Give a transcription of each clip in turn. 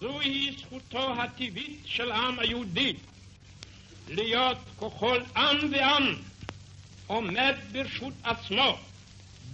זוהי זכותו הטבעית של העם היהודי להיות ככל עם ועם עומד ברשות עצמו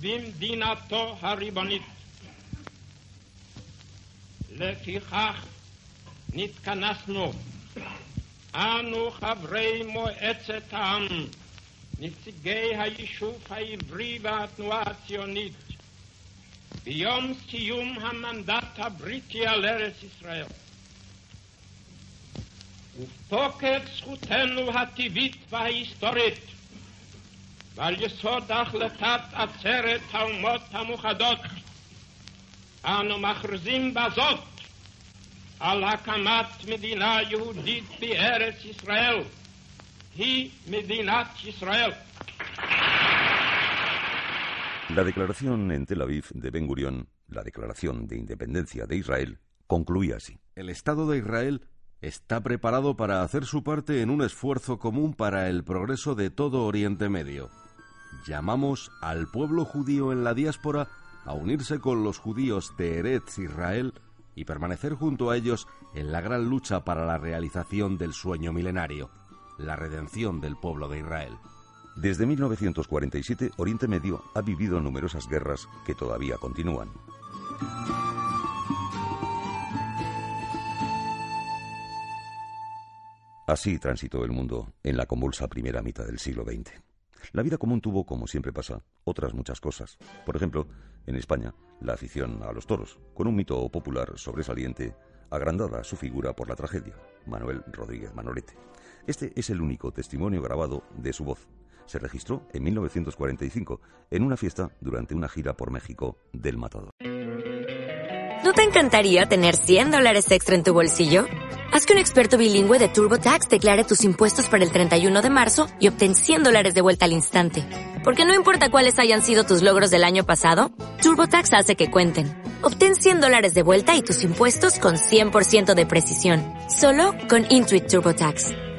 במדינתו הריבונית. לפיכך נתכנסנו אנו חברי מועצת העם, נציגי היישוב העברי והתנועה הציונית, ביום סיום המנדט הבריטי על ארץ ישראל. ובתוקף זכותנו הטבעית וההיסטורית, ועל יסוד החלטת עצרת האומות המאוחדות, אנו מכריזים בזאת על הקמת מדינה יהודית בארץ ישראל, היא מדינת ישראל. La declaración en Tel Aviv de Ben Gurión, la declaración de independencia de Israel, concluía así. El Estado de Israel está preparado para hacer su parte en un esfuerzo común para el progreso de todo Oriente Medio. Llamamos al pueblo judío en la diáspora a unirse con los judíos de Eretz Israel y permanecer junto a ellos en la gran lucha para la realización del sueño milenario, la redención del pueblo de Israel. Desde 1947, Oriente Medio ha vivido numerosas guerras que todavía continúan. Así transitó el mundo en la convulsa primera mitad del siglo XX. La vida común tuvo, como siempre pasa, otras muchas cosas. Por ejemplo, en España, la afición a los toros, con un mito popular sobresaliente, agrandada su figura por la tragedia, Manuel Rodríguez Manolete. Este es el único testimonio grabado de su voz. Se registró en 1945 en una fiesta durante una gira por México del Matador. ¿No te encantaría tener 100 dólares extra en tu bolsillo? Haz que un experto bilingüe de TurboTax declare tus impuestos para el 31 de marzo y obtén 100 dólares de vuelta al instante. Porque no importa cuáles hayan sido tus logros del año pasado, TurboTax hace que cuenten. Obtén 100 dólares de vuelta y tus impuestos con 100% de precisión. Solo con Intuit TurboTax.